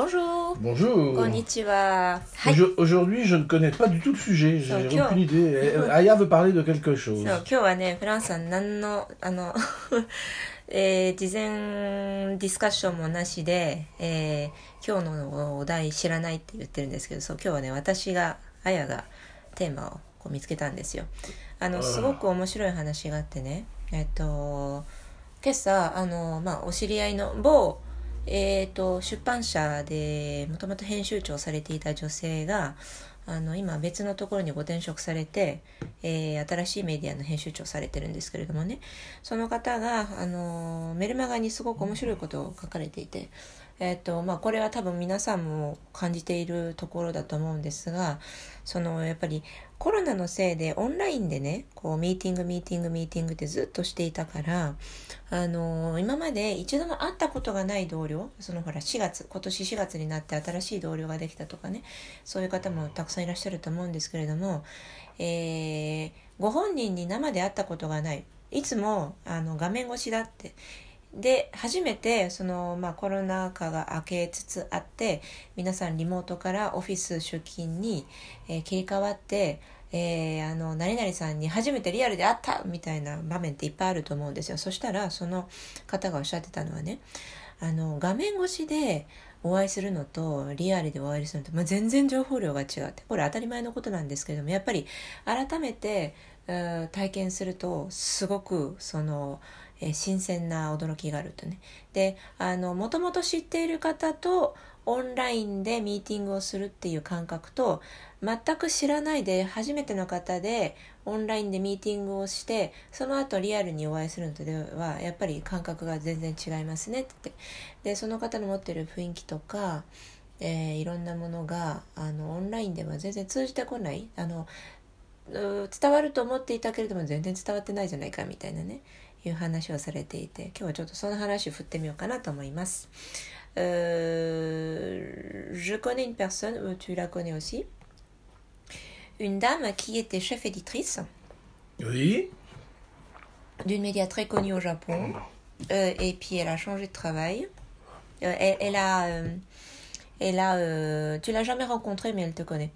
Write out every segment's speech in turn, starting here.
Bonjour. Bonjour. Konnichiwa. Hi. Aujo- Aujourd'hui, je ne connais pas du tout le sujet. J'ai aucune idée. Eh, Aya veut parler de quelque chose. そう今日はね、フランスは何の、あの、えー事前ディスカッションもなしで、えー今日のお題知らないって言ってるんですけど、そう、今日はね、私が、あやがテーマをこう見つけたんですよ。あの、すごく面白い話があってね、えっと、今朝、あの、まあ、お知り合いの某、えー、と出版社でもともと編集長をされていた女性があの今別のところにご転職されて、えー新しいメディアの編集長されてるんですけれどもね。その方があのメルマガにすごく面白いことを書かれていて、えーとまあ、これは多分皆さんも感じているところだと思うんですがそのやっぱりコロナのせいでオンラインでねこうミーティングミーティングミーティングってずっとしていたからあの今まで一度も会ったことがない同僚そのほら4月今年4月になって新しい同僚ができたとかねそういう方もたくさんいらっしゃると思うんですけれども、えーご本人に生で会ったことがない。いつもあの画面越しだって。で初めてその、まあ、コロナ禍が明けつつあって皆さんリモートからオフィス出勤に、えー切り替わって、えーあの何々さんに初めてリアルで会ったみたいな場面っていっぱいあると思うんですよ。そしたらその方がおっしゃってたのはねあの画面越しでお会いするのとリアルでお会いするのと、まあ、全然情報量が違ってこれ当たり前のことなんですけれどもやっぱり改めて、体験するとすごくその、えー新鮮な驚きがあるとね。であのもともと知っている方とオンラインでミーティングをするっていう感覚と全く知らないで初めての方でオンラインでミーティングをしてその後リアルにお会いするのとではやっぱり感覚が全然違いますねって。でその方の持ってる雰囲気とか、えーいろんなものがあのオンラインでは全然通じてこない。あの伝わると思っていたけれども全然伝わってないじゃないかみたいなね。いう話をされていて今日はちょっとその話を振ってみようかなと思います。Euh, je connais une personne, euh, tu la connais aussi, une dame qui était chef éditrice Oui. d'une média très connue au Japon. Euh, et puis elle a changé de travail. Euh, elle, elle a, euh, elle a, euh, tu l'as jamais rencontrée mais elle te connaît.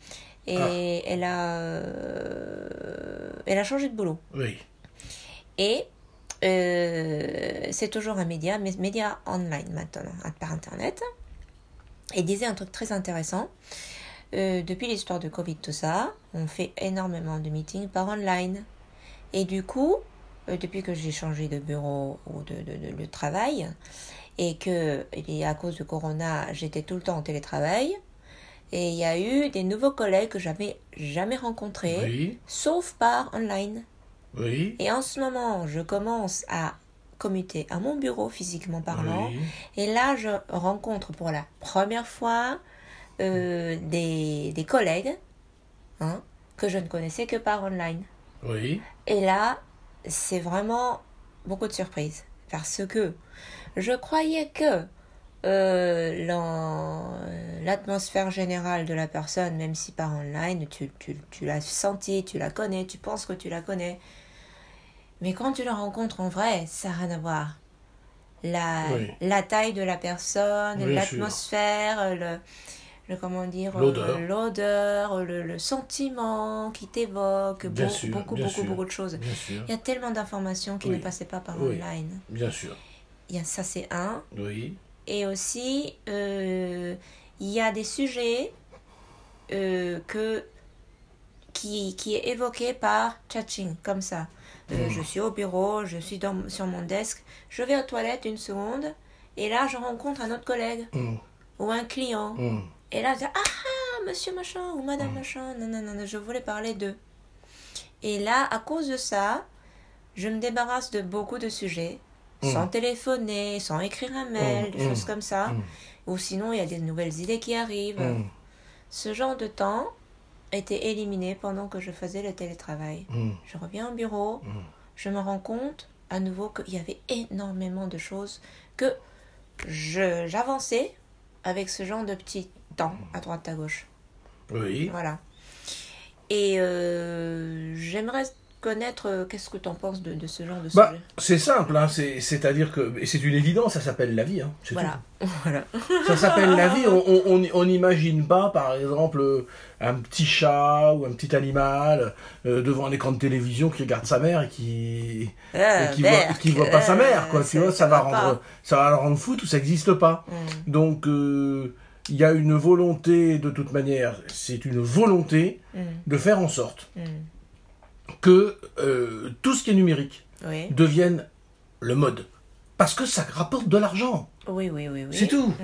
Et Ah. elle a, euh, elle a changé de boulot. Oui. Et euh, c'est toujours un média, mais média online maintenant, par internet. Et disait un truc très intéressant. Euh, depuis l'histoire de Covid, tout ça, on fait énormément de meetings par online. Et du coup, euh, depuis que j'ai changé de bureau ou de, de- de- de travail, et que et à cause de Corona, j'étais tout le temps en télétravail, et il y a eu des nouveaux collègues que j'avais jamais rencontrés, Oui. sauf par online. Oui. Et en ce moment, je commence à commuter à mon bureau physiquement parlant. Oui. Et là, je rencontre pour la première fois euh, des, des collègues hein, que je ne connaissais que par online. Oui. Et là, c'est vraiment beaucoup de surprises. Parce que je croyais que euh, l'atmosphère générale de la personne, même si par online, tu, tu, tu l'as senti, tu la connais, tu penses que tu la connais. Mais quand tu la rencontres en vrai, ça n'a rien à voir. La, Oui. la taille de la personne, l'atmosphère, le, le comment dire, euh, L'odeur. l'odeur, le, le sentiment qui t'évoque, sûr, beaucoup, beaucoup, sûr. beaucoup de choses. Il y a tellement d'informations qui Oui. ne passaient pas par online. Bien sûr. Il y a ça, c'est un. Oui. Et aussi, euh, il y a des sujets euh, que, qui, qui est évoqué par chatting, comme ça. Euh, Mm. Je suis au bureau, je suis dans, sur mon desk, je vais aux toilettes une seconde, et là, je rencontre un autre collègue Hum, ou un client. hum. Et là, je dis, ah ah, monsieur machin ou madame machin, non, non, non, je voulais parler d'eux. Et là, à cause de ça, je me débarrasse de beaucoup de sujets, sans téléphoner, sans écrire un mail, Mm, des choses mm, comme ça. mm. Ou sinon, il y a des nouvelles idées qui arrivent. Ce genre de temps était éliminé pendant que je faisais le télétravail. hum, Je reviens au bureau, hum. je me rends compte à nouveau qu'il y avait énormément de choses que je j'avançais avec ce genre de petits temps à droite à gauche. Oui. Voilà. Et euh, j'aimerais connaître euh, qu'est-ce que tu en penses de, de ce genre de Bah, sujet? c'est simple, hein, c'est- c'est-à-dire que et c'est une évidence, ça s'appelle la vie. Hein, Voilà. Ça s'appelle la vie. On- n'imagine pas, par exemple, euh, un petit chat ou un petit animal euh, devant un écran de télévision qui regarde sa mère et qui Euh, et qui voit, qui voit pas sa mère, quoi. Tu vois, ça, va rendre, ça va le rendre fou, tout ça n'existe pas. Mm, Donc, il y a une volonté, de toute manière, c'est une volonté mm, de faire en sorte mm. Que euh, tout ce qui est numérique Oui. devienne le mode. Parce que ça rapporte de l'argent. Oui, oui, oui, oui. C'est tout. うん、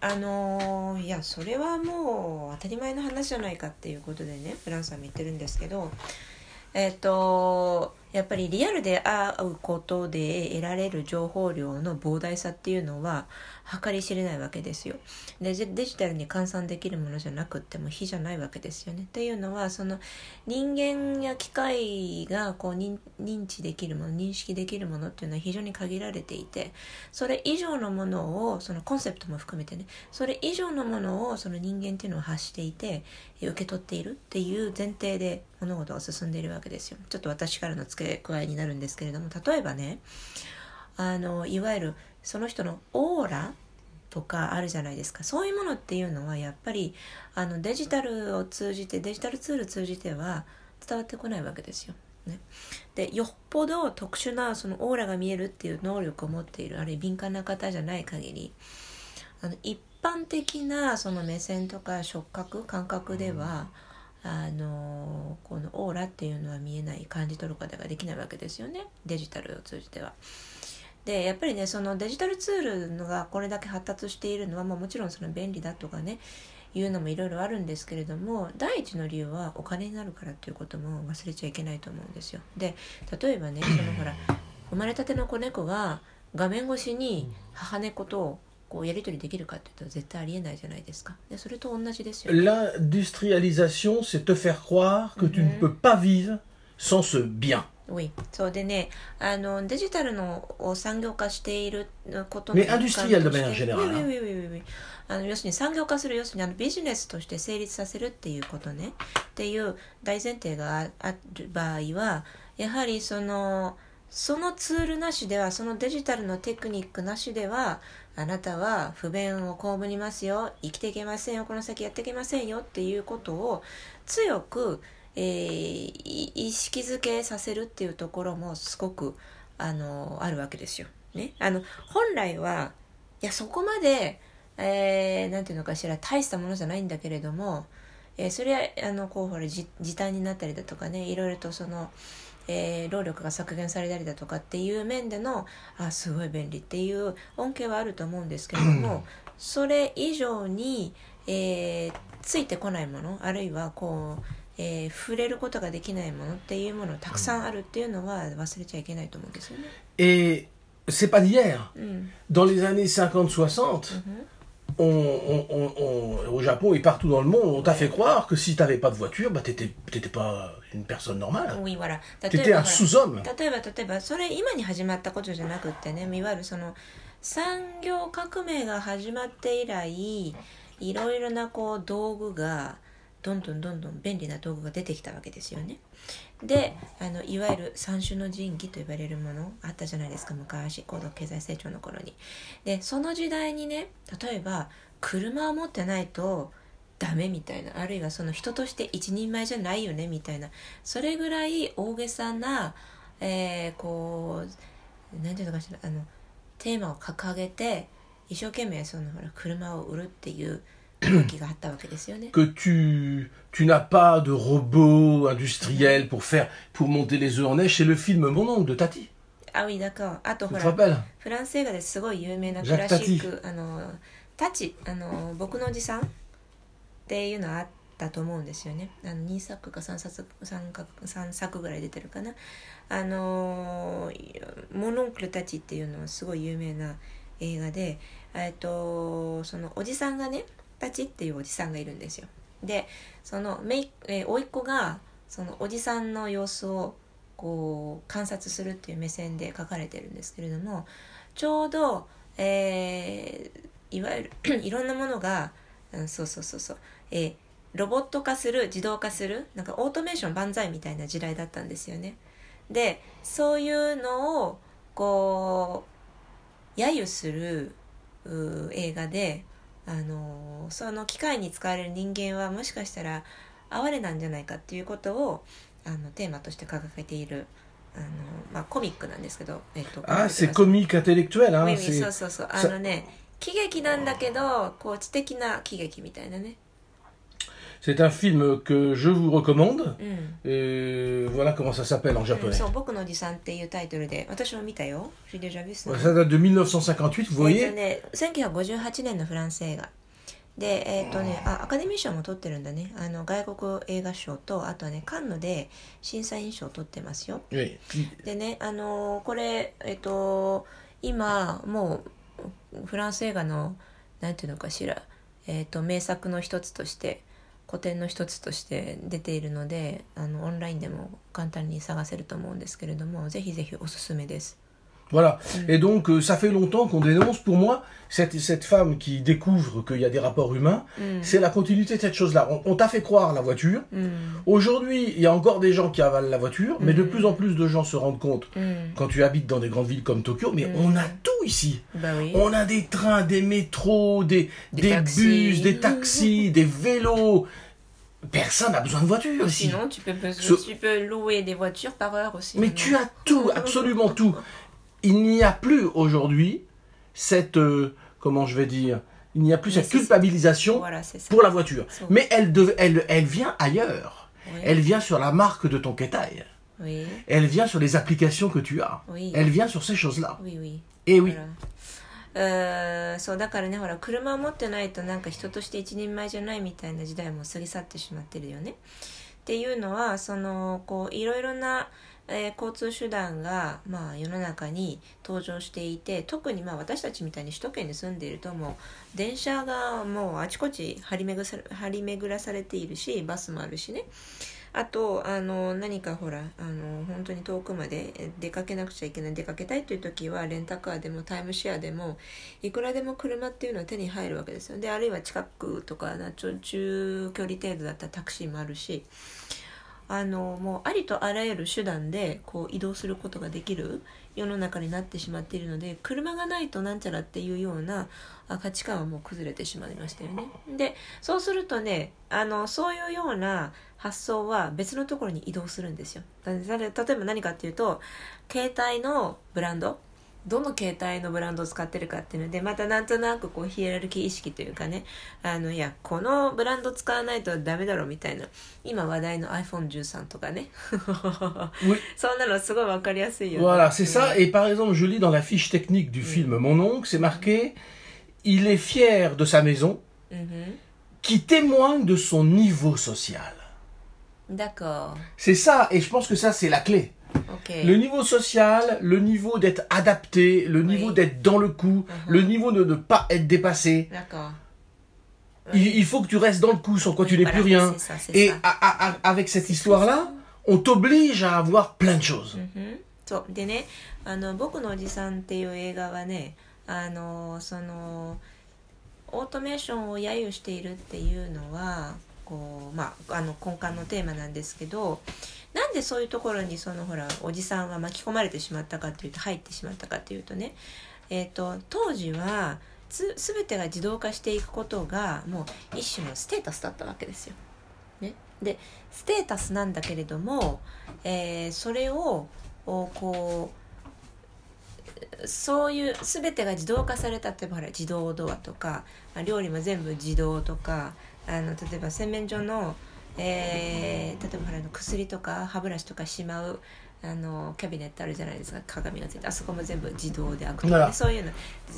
あのーいやそれはもう当たり前の話じゃないかっていうことでねフランスは言ってるんですけどえっ、とやっぱりリアルで会うことで得られる情報量の膨大さっていうのは計り知れないわけですよ。でデジタルに換算できるものじゃなくっても非じゃないわけですよね。っていうのはその人間や機械がこう認知できるもの認識できるものっていうのは非常に限られていてそれ以上のものをそのコンセプトも含めてねそれ以上のものをその人間っていうのは発していて受け取っているっていう前提で物事が進んでいるわけですよ。ちょっと私からの付け加えになるんですけれども例えばねあのいわゆるその人のオーラとかあるじゃないですかそういうものっていうのはやっぱりあのデジタルを通じてデジタルツール通じては伝わってこないわけですよ。ね、でよっぽど特殊なそのオーラが見えるっていう能力を持っているあるいは敏感な方じゃない限りあの一般的なその目線とか触覚感覚ではあのこのオーラっていうのは見えない感じ取ることができないわけですよねデジタルを通じては。でやっぱりねそのデジタルツールのがこれだけ発達しているのは、まあ、もちろんその便利だとかねいうのもいろいろあるんですけれども第一の理由はお金になるからっていうことも忘れちゃいけないと思うんですよ。で例えばねそのほら生まれたての子猫が画面越しに母猫とこうやり取りできるかっていうと絶対ありえないじゃないですか。でそれと同じですよ。L'industrialisation, c'est te faire croire que tu ne peux pas vivre sans ce bien. Oui. そうでねあのデジタルのを産業化していることの Mais て générale. Oui, oui, oui, oui, oui. あの要するに産業化する要するにあのビジネスとして成立させるっていうことねっていう大前提があある場合はやはりそのそのツールなしではそのデジタルのテクニックなしではあなたは不便を被りますよ生きていけませんよこの先やっていけませんよっていうことを強く、えーい意識づけさせるっていうところもすごくあのあるわけですよ。ね、あの本来はいやそこまで、えーなんていうのかしら大したものじゃないんだけれども、えーそれはあのこうほら時時短になったりだとかねいろいろとその、えー労力が削減されたりだとかっていう面でのあすごい便利っていう恩恵はあると思うんですけれどもそれ以上に、えーついてこないものあるいはこう、えー触れることができないものっていうものたくさんあるっていうのは忘れちゃいけないと思うんですよね。Et c'est pas d'hier. うん、Dans les années 50-60, on, on- on- on- au Japon et partout dans le monde, on t'a fait croire que si t'avais pas de voiture, bah t'étais t'étais pas une personne normale. ウィワラ例 T'étais un sous-homme. 例えば例えばそれ今に始まったことじゃなくってねいわゆるその産業革命が始まって以来いろいろなこう道具がどんどんどんどん便利な道具が出てきたわけですよね。であのいわゆる三種の神器と呼ばれるものあったじゃないですか昔高度経済成長の頃に。でその時代にね例えば車を持ってないとダメみたいなあるいはその人として一人前じゃないよねみたいなそれぐらい大げさな、えーこう何ていうのかしらあのテーマを掲げて一生懸命そのほら車を売るっていう動きがあったわけですよね。Que tu, tu n'as pas de robot industriel pour faire, pour monter les œufs en neige, c'est le film Mon oncle de Tati. あウィだかあと Tu ほ te ら rappelles フランス映画ですごい有名なクジャックラシックあのタチあの僕のおじさんっていうのあったと思うんですよねあの2作か3作 3, か3作ぐらい出てるかなあのモノンクルたちっていうのはすごい有名な映画でえっとそのおじさんがねたちっていうおじさんがいるんですよ。でそのめい、えー、甥っ子がそのおじさんの様子をこう観察するっていう目線で書かれてるんですけれどもちょうど、えーいわゆる いろんなものが、うん、そうそうそうそう、えーロボット化する自動化するなんかオートメーション万歳みたいな時代だったんですよね。でそういうのをこう揶揄する映画であのその機械に使われる人間はもしかしたら哀れなんじゃないかっていうことをあのテーマとして掲げているあの、まあ、コミックなんですけど、えっと、Ah, c'est comique intellectuel, hein. ウィウィ c'est- そうそうそうあのね喜劇なんだけどこう知的な喜劇みたいなね C'est un film que je vous recommande. うん Et voilà comment ça s'appelle en うん、japonais. Ça date de 1958, vous voyez とね、1958年のフランス映画。でえっ、とねあアカデミー賞も取ってるんだね。あの外国映画賞とあとはねカンヌで審査員賞を取ってますよ.でねあのーこれえっ、と今もうフランス映画のなんていうのかしら、えっと名作の一つとして古典の一つとして出ているのであのオンラインでも簡単に探せると思うんですけれどもぜひぜひおすすめです。Voilà. Mm. Et donc, euh, ça fait longtemps qu'on dénonce. Pour moi, cette, cette femme qui découvre qu'il y a des rapports humains, mm. c'est la continuité de cette chose-là. On, t'a fait croire la voiture. Mm. Aujourd'hui, il y a encore des gens qui avalent la voiture, mais de plus en plus de gens se rendent compte, quand tu habites dans des grandes villes comme Tokyo, mais on a tout ici. Bah on a des trains, des métros, des, des, bus, des taxis, des vélos personne n'a besoin de voiture aussi. Sinon, tu peux louer des voitures par heure aussi. Mais tu as tout, absolument tout Il n'y a plus aujourd'hui cette, euh, comment je vais dire, il n'y a plus Mais cette c'est- culpabilisation Voilà, c'est ça. pour la voiture. So- Mais elle, dev- elle, elle vient ailleurs. Oui, Elle vient sur la marque de ton Ketai. oui, Elle vient sur les applications que tu as. oui, Elle vient sur ces choses-là. oui, oui. Et oui. ほらうーんそうだからねほら車を持ってないとなんか人として一人前じゃないみたいな時代も過ぎ去ってしまってるよね。っていうのはそのこういろいろな、 えー交通手段が、まあ、世の中に登場していて特にまあ私たちみたいに首都圏に住んでいるともう電車がもうあちこち張り巡らさ張り巡らされているしバスもあるしね。あとあの何かほらあの本当に遠くまで出かけなくちゃいけない出かけたいという時はレンタカーでもタイムシェアでもいくらでも車っていうのは手に入るわけですよ。であるいは近くとかなちょ中距離程度だったらタクシーもあるしあのもうありとあらゆる手段でこう移動することができる世の中になってしまっているので車がないとなんちゃらっていうような価値観はもう崩れてしまいましたよね。でそうするとねあのそういうような発想は別のところに移動するんですよ。例えば何かっていうと携帯のブランドどの携帯のブランドを使ってるかっていうのでまたなんとなくこうヒエラルキー意識というかねあのいやこのブランド使わないとダメだろみたいな今話題の iPhone13 とかね Oui. そんなのすごいわかりやすいよね Voilà, c'est ça. Et par exemple, je lis dans la fiche technique du film Mon oncle, c'est marqué Il est fier de sa maison, うん qui témoigne de son niveau social. うん D'accord. C'est ça, et je pense que ça, c'est la clé. OK. Le niveau social, le niveau d'être adapté, le Oui. niveau d'être dans le coup, Mhm. le niveau de ne pas être dépassé. D'accord. Il, il faut que tu restes dans le coup, sans quoi tu n'es Voilà, plus rien. c'est ça, c'est Et ça. à- à- à- avec cette histoire-là, on t'oblige à avoir plein de choses. うんそうでねあの「僕のおじさん」っていう映画はねあのそのオートメーションを揶揄しているっていうのはこう、まあ、あの根幹のテーマなんですけど なんでそういうところにそのほらおじさんは巻き込まれてしまったかっていうと入ってしまったかっていうとね、えー、と当時はつ全てが自動化していくことがもう一種のステータスだったわけですよ。ね、でステータスなんだけれども、えーそれをこうそういう全てが自動化された例えば自動ドアとか料理も全部自動とかあの例えば洗面所の、えー例えばほらあの薬とか歯ブラシとかしまうあのキャビネットあるじゃないですか。鏡がついてあそこも全部自動で開くとか、ね、そういうの。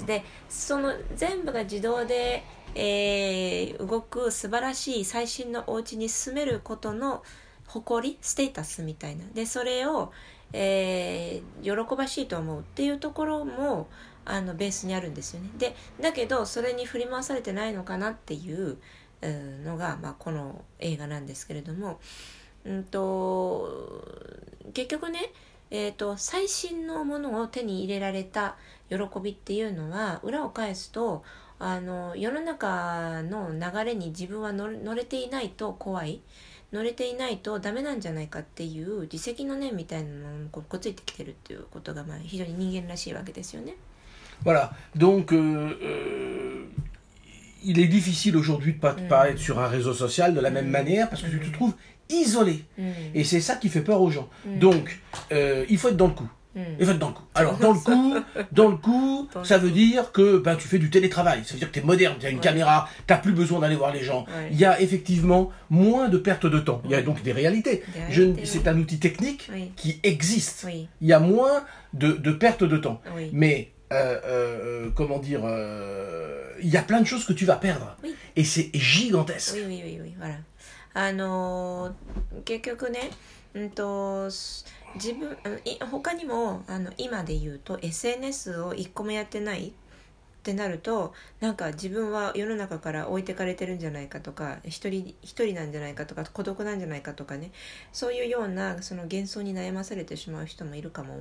でその全部が自動で、えー動く素晴らしい最新のお家に住めることの誇りステータスみたいな。でそれを、えー喜ばしいと思うっていうところもあのベースにあるんですよね。でだけどそれに振り回されてないのかなっていううんのが、まあ、この映画なんですけれども、うん、と結局ね、えー、と最新のものを手に入れられた喜びっていうのは裏を返すとあの世の中の流れに自分は乗れていないと怖い乗れていないとダメなんじゃないかっていう自責の念みたいなのもこうついてきてるっていうことがまあ非常に人間らしいわけですよね。Voilà. Donc, euh, il est difficile aujourd'hui de ne pas, être sur un réseau social de la même manière parce que tu te trouves isolé. Et c'est ça qui fait peur aux gens. Donc, euh, il faut être dans le coup. Il faut être dans le coup. Alors, dans le coup, dans le coup, ça veut dire que ben, tu fais du télétravail. Ça veut dire que tu es moderne, tu as une caméra, tu n'as plus besoin d'aller voir les gens. Il y a effectivement moins de perte de temps. Il y a donc des réalités. C'est un outil technique qui existe. Il y a moins de, de de temps. Mais euh, euh, comment dire, euh, il y a plein de choses que tu vas perdre. Oui. Et c'est gigantesque. Oui, oui, oui, oui, voilà. あのー結局ね、うんとす自分い他にもあの今で言うと SNS を一個もやってないってなるとなんか自分は世の中から置いてかれてるんじゃないかとか一人一人なんじゃないかとか孤独なんじゃないかとかねそういうようなその幻想に悩まされてしまう人もいるかも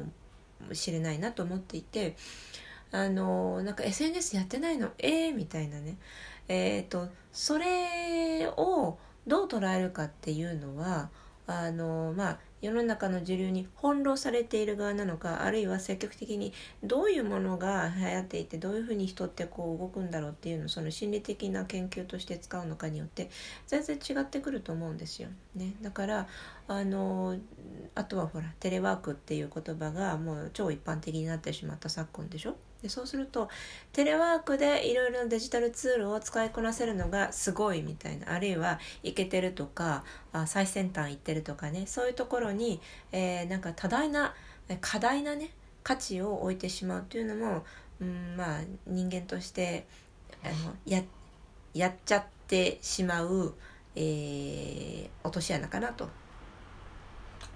しれないなと思っていてあのなんか SNS やってないの？えー、みたいなね。えー、とそれをどう捉えるかっていうのはあのまあ世の中の主流に翻弄されている側なのかあるいは積極的にどういうものが流行っていてどういうふうに人ってこう動くんだろうっていうのをその心理的な研究として使うのかによって全然違ってくると思うんですよ。ね、だからあのあとはほらテレワークっていう言葉がもう超一般的になってしまった昨今でしょでそうするとテレワークでいろいろなデジタルツールを使いこなせるのがすごいみたいなあるいはイケてるとかあ最先端行ってるとかねそういうところに、えーなんか多大な過大なね価値を置いてしまうというのも、うん、まあ人間としてあのややっちゃってしまう、えー落とし穴かなと。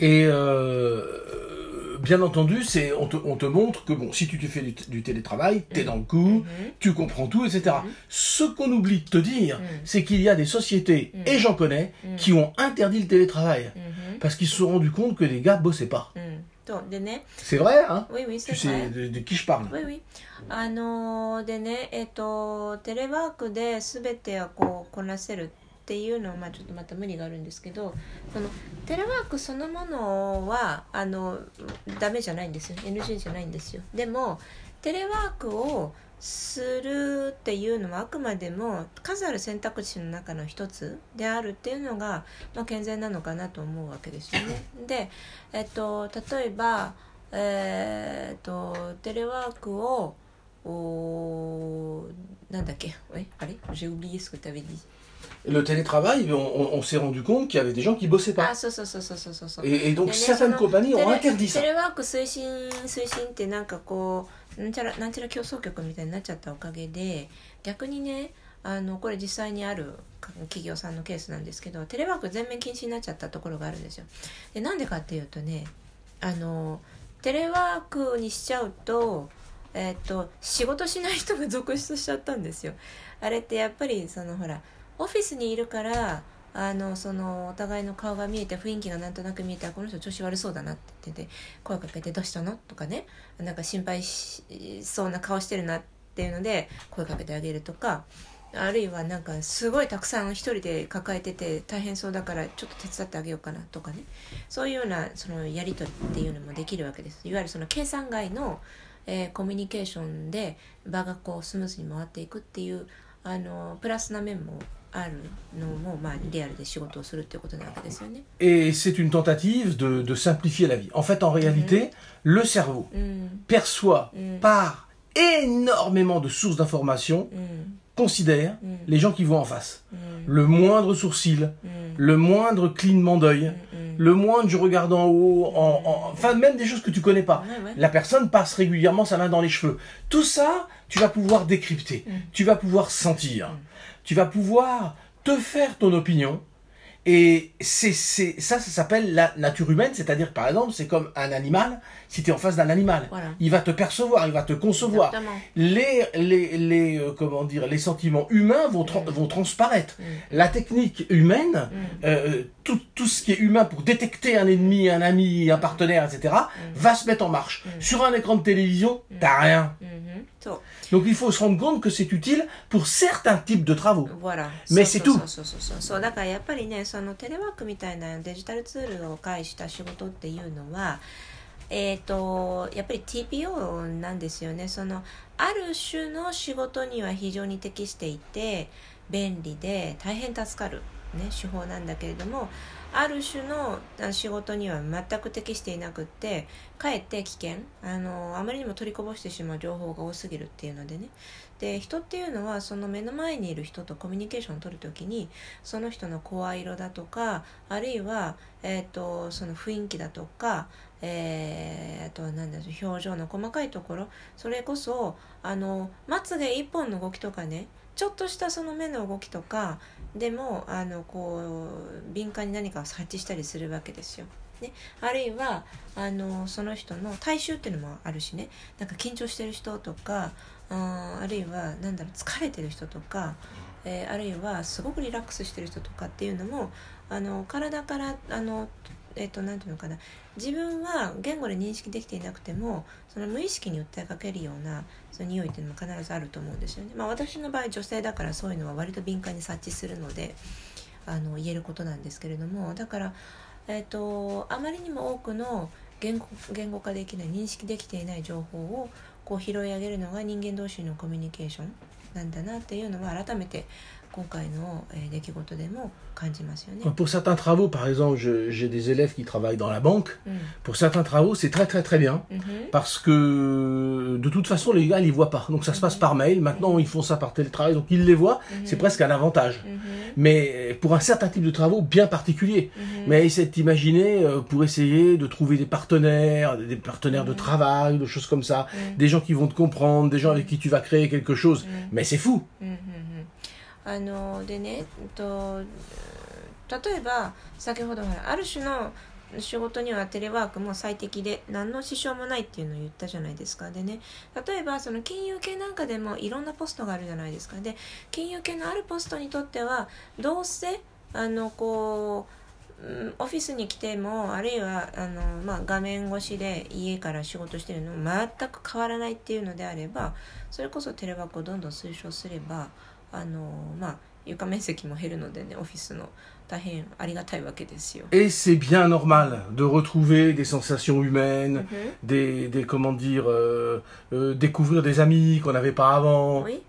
Et euh, bien entendu, c'est on te, on te montre que bon, si tu te fais du, du télétravail, t'es dans le coup, Mhm. tu comprends tout, etc. Mhm. Ce qu'on oublie de te dire, Mhm. c'est qu'il y a des sociétés, Mhm. et j'en connais, Mhm. qui ont interdit le télétravail. うん Parce qu'ils se sont rendus compte que les gars bossaient pas. うん、とでね C'est vrai, hein Oui, oui, c'est Tu vrai. sais de, de qui je parle. Oui, oui. あのーでねえっ、とテレワークで全てをこうこなせる っていうのはまあちょっとまた無理があるんですけどそのテレワークそのものはあのダメじゃないんですよ NG じゃないんですよでもテレワークをするっていうのはあくまでも数ある選択肢の中の一つであるっていうのが、まあ、健全なのかなと思うわけですよね。で、えっと、例えば、えーっとテレワークをおなんだっけえあれ J'ai oublié ce que tu avais dit. Le télétravail, on, on- on s'est rendu compte qu'il y avait des gens qui bossaient pas. あそうそうそうそうそうそうそう。Et, et donc Mais certaines compagnies テ ont レ interdit ça. テレワーク推進推進ってなんかこうなんちゃらなんちゃら競争局みたいになっちゃったおかげで逆にねあのこれ実際にあるか企業さんのケースなんですけどテレワーク全面禁止になっちゃったところがあるんですよ。でなんでかっていうとねあのテレワークにしちゃうと,、えっと仕事しない人が続出しちゃったんですよ。あれってやっぱりそのほらオフィスにいるからあのそのお互いの顔が見えて雰囲気がなんとなく見えてこの人調子悪そうだなって言ってて声かけて「どうしたの?」とかねなんか心配しそうな顔してるなっていうので声かけてあげるとかあるいはなんかすごいたくさん一人で抱えてて大変そうだからちょっと手伝ってあげようかなとかねそういうようなそのやり取りっていうのもできるわけですいわゆるその計算外の、えーコミュニケーションで場がこうスムーズに回っていくっていうあのプラスな面もあるのも、まあ、リアルで仕事をするっていうことなわけですよね。 Et c'est une tentative de, de simplifier la vie. En fait, en réalité, le cerveau うん、 perçoit Mm. par énormément de sources d'informations, うん、 considère mm. les gens qui vont en face. Mm. Le moindre sourcil, mm. le moindre clignement d'œil, le moindre je regarde en haut, en, en... enfin même des choses que tu connais pas. La personne passe régulièrement sa main dans les cheveux. Tout ça, tu vas pouvoir décrypter, tu vas pouvoir sentir, tu vas pouvoir te faire ton opinion. Et c'est, c'est, ça, ça s'appelle la nature humaine, c'est-à-dire par exemple, c'est comme un animal, si tu es en face d'un animal, Voilà. il va te percevoir, il va te concevoir. Les, les, les, euh, comment dire, les sentiments humains vont, tra- vont transparaître. Mm. La technique humaine, Mm. euh, tout, tout ce qui est humain pour détecter un ennemi, un ami, un partenaire, etc., va se mettre en marche. Sur un écran de télévision, t'as rien. Mhm. うんそう Donc il faut se rendre compte que c'est utile pour certains types de travaux. Voilà. Mais c'est tout. そうだからやっぱりねそのテレワークみたいなデジタルツールを介した仕事っていうのはえー、とやっぱり TPO なんですよねそのある種の仕事には非常に適していて便利で大変助かる、ね、手法なんだけれどもある種の仕事には全く適していなくってかえって危険あのあまりにも取りこぼしてしまう情報が多すぎるっていうのでね。で人っていうのはその目の前にいる人とコミュニケーションを取るときにその人の声色だとかあるいは、えー、とその雰囲気だとか、えー、あとは何だろう表情の細かいところそれこそあのまつげ一本の動きとかねちょっとしたその目の動きとかでもあのこう敏感に何かを察知したりするわけですよ。ね、あるいはあのその人の体臭っていうのもあるしねなんか緊張してる人とかああるいはなんだろう疲れてる人とか、えーあるいはすごくリラックスしてる人とかっていうのもあの体からあのえっ、となんていうのかな自分は言語で認識できていなくてもその無意識に訴えかけるようなその匂いっていうのも必ずあると思うんですよね。まあ、私の場合女性だからそういうのは割と敏感に察知するのであの言えることなんですけれどもだから、えー、とあまりにも多くの言語言語化できない認識できていない情報をこう拾い上げるのが人間同士のコミュニケーションなんだなっていうのは改めて Pour certains travaux, par exemple, j'ai des élèves qui travaillent dans la banque. Mm. Pour certains travaux, c'est très très très bien mm-hmm. parce que de toute façon, les gars, ils les voient pas. Donc ça se passe mm-hmm. par mail. Maintenant, mm-hmm. ils font ça par télétravail, donc ils les voient. C'est presque un avantage. Mais pour un certain type de travaux bien particulier. Mais essayez d'imaginer euh, pour essayer de trouver des partenaires, des partenaires de travail, de choses comme ça, mm. des gens qui vont te comprendre, des gens avec qui tu vas créer quelque chose. Mm. Mais c'est fou. あのでね、うんと例えば先ほどある種の仕事にはテレワークも最適で何の支障もないっていうのを言ったじゃないですか。でね例えばその金融系なんかでもいろんなポストがあるじゃないですか。で金融系のあるポストにとってはどうせあのこうオフィスに来てもあるいはあの、まあ、画面越しで家から仕事してるのも全く変わらないっていうのであればそれこそテレワークをどんどん推奨すればあの、まあ、床面積も減るのでねオフィスの大変ありがたいわけですよ。 Et c'est bien normal de retrouver des sensations humaines, うん des, des comment dire, euh, euh, découvrir des amis qu'on n'avait pas avant. Oui.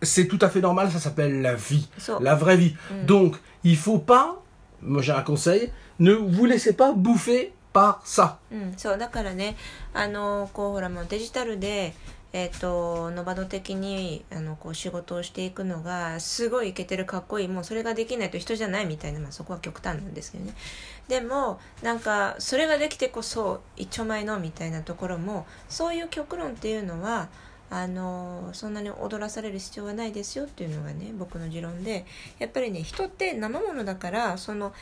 C'est tout à fait normal, ça s'appelle la vie, そう la vraie vie. Mm. Donc, il faut pas, moi j'ai un conseil, ne vous laissez pas bouffer par ça. うん、そうだからねあのこうほらもうデジタルで、 えー、とノバド的にあのこう仕事をしていくのがすごいイケてるかっこいいもうそれができないと人じゃないみたいな、まあ、そこは極端なんですけどね。でもなんかそれができてこそ一丁前のみたいなところもそういう極論っていうのはあのそんなに踊らされる必要はないですよっていうのがね僕の持論でやっぱりね人って生ものだからその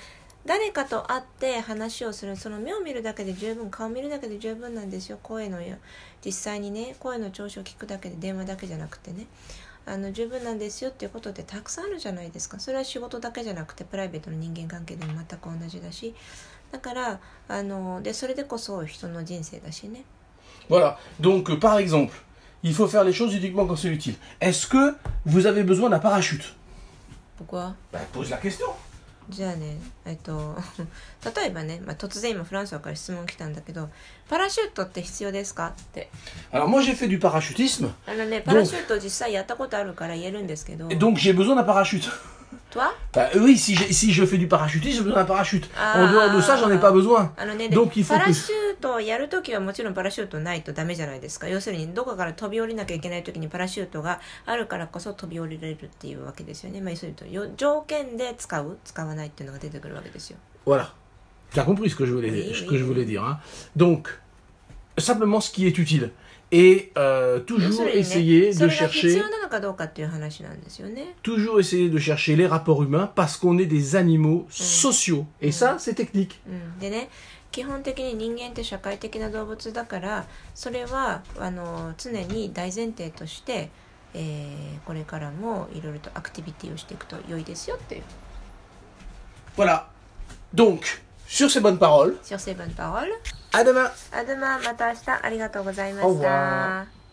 誰かと会って話をする。その目を見るだけで十分顔見るだけで十分なんですよ。声のよ実際にね声の調子を聞くだけで電話だけじゃなくてね。あの十分なんですよっていうことってたくさんあるじゃないですか。それは仕事だけじゃなくてプライベートの人間関係でも全く同じだし。だからあのでそれでこそ人の人生だしね。Voilà. Donc, euh, par exemple, il faut faire les choses uniquement quand c'est utile. Est-ce que vous avez besoin d'un parachute? 僕は ben, Pose la question. じゃあねえっと 例えばね、まあ、突然今フランスから質問来たんだけどパラシュートって必要ですか？って。Alors, moi j'ai fait du parachutisme, あのねパラシュート実際やったことあるから言えるんですけど。Et donc j'ai besoin d'un parachute. toi Bah, oui, si, si je fais du parachutisme, j'ai besoin d'un parachute. Ah. en dehors de ça, j'en ai pas besoin. Donc il faut パラ que... シュートをやるときはもちろんパラシュートないとダメじゃないですか要するにどこかから飛び降りなきゃいけないときにパラシュートがあるからこそ飛び降りられるっていうわけですよねまあ要するによ条件で使う使わないっていうのが出てくるわけですよ Voilà. Tu as compris ce que je voulais, Oui, ce oui, que je oui. voulais dire. hein. Donc, simplement ce qui est utile. Et euh, toujours essayer de chercher... 要なのかどうかっていう話なんですよね Toujours essayer de chercher les rapports humains parce qu'on est des animaux sociaux. Et ça, c'est technique. 基本的に人間って社会的な動物だからそれはあの常に大前提として、えーこれからもいろいろとアクティビティをしていくと良いですよっていう Voilà. Donc, sur ces bonnes paroles, Sur ces bonnes paroles à demain あでまあまた明日ありがとうございまし au revoir. た。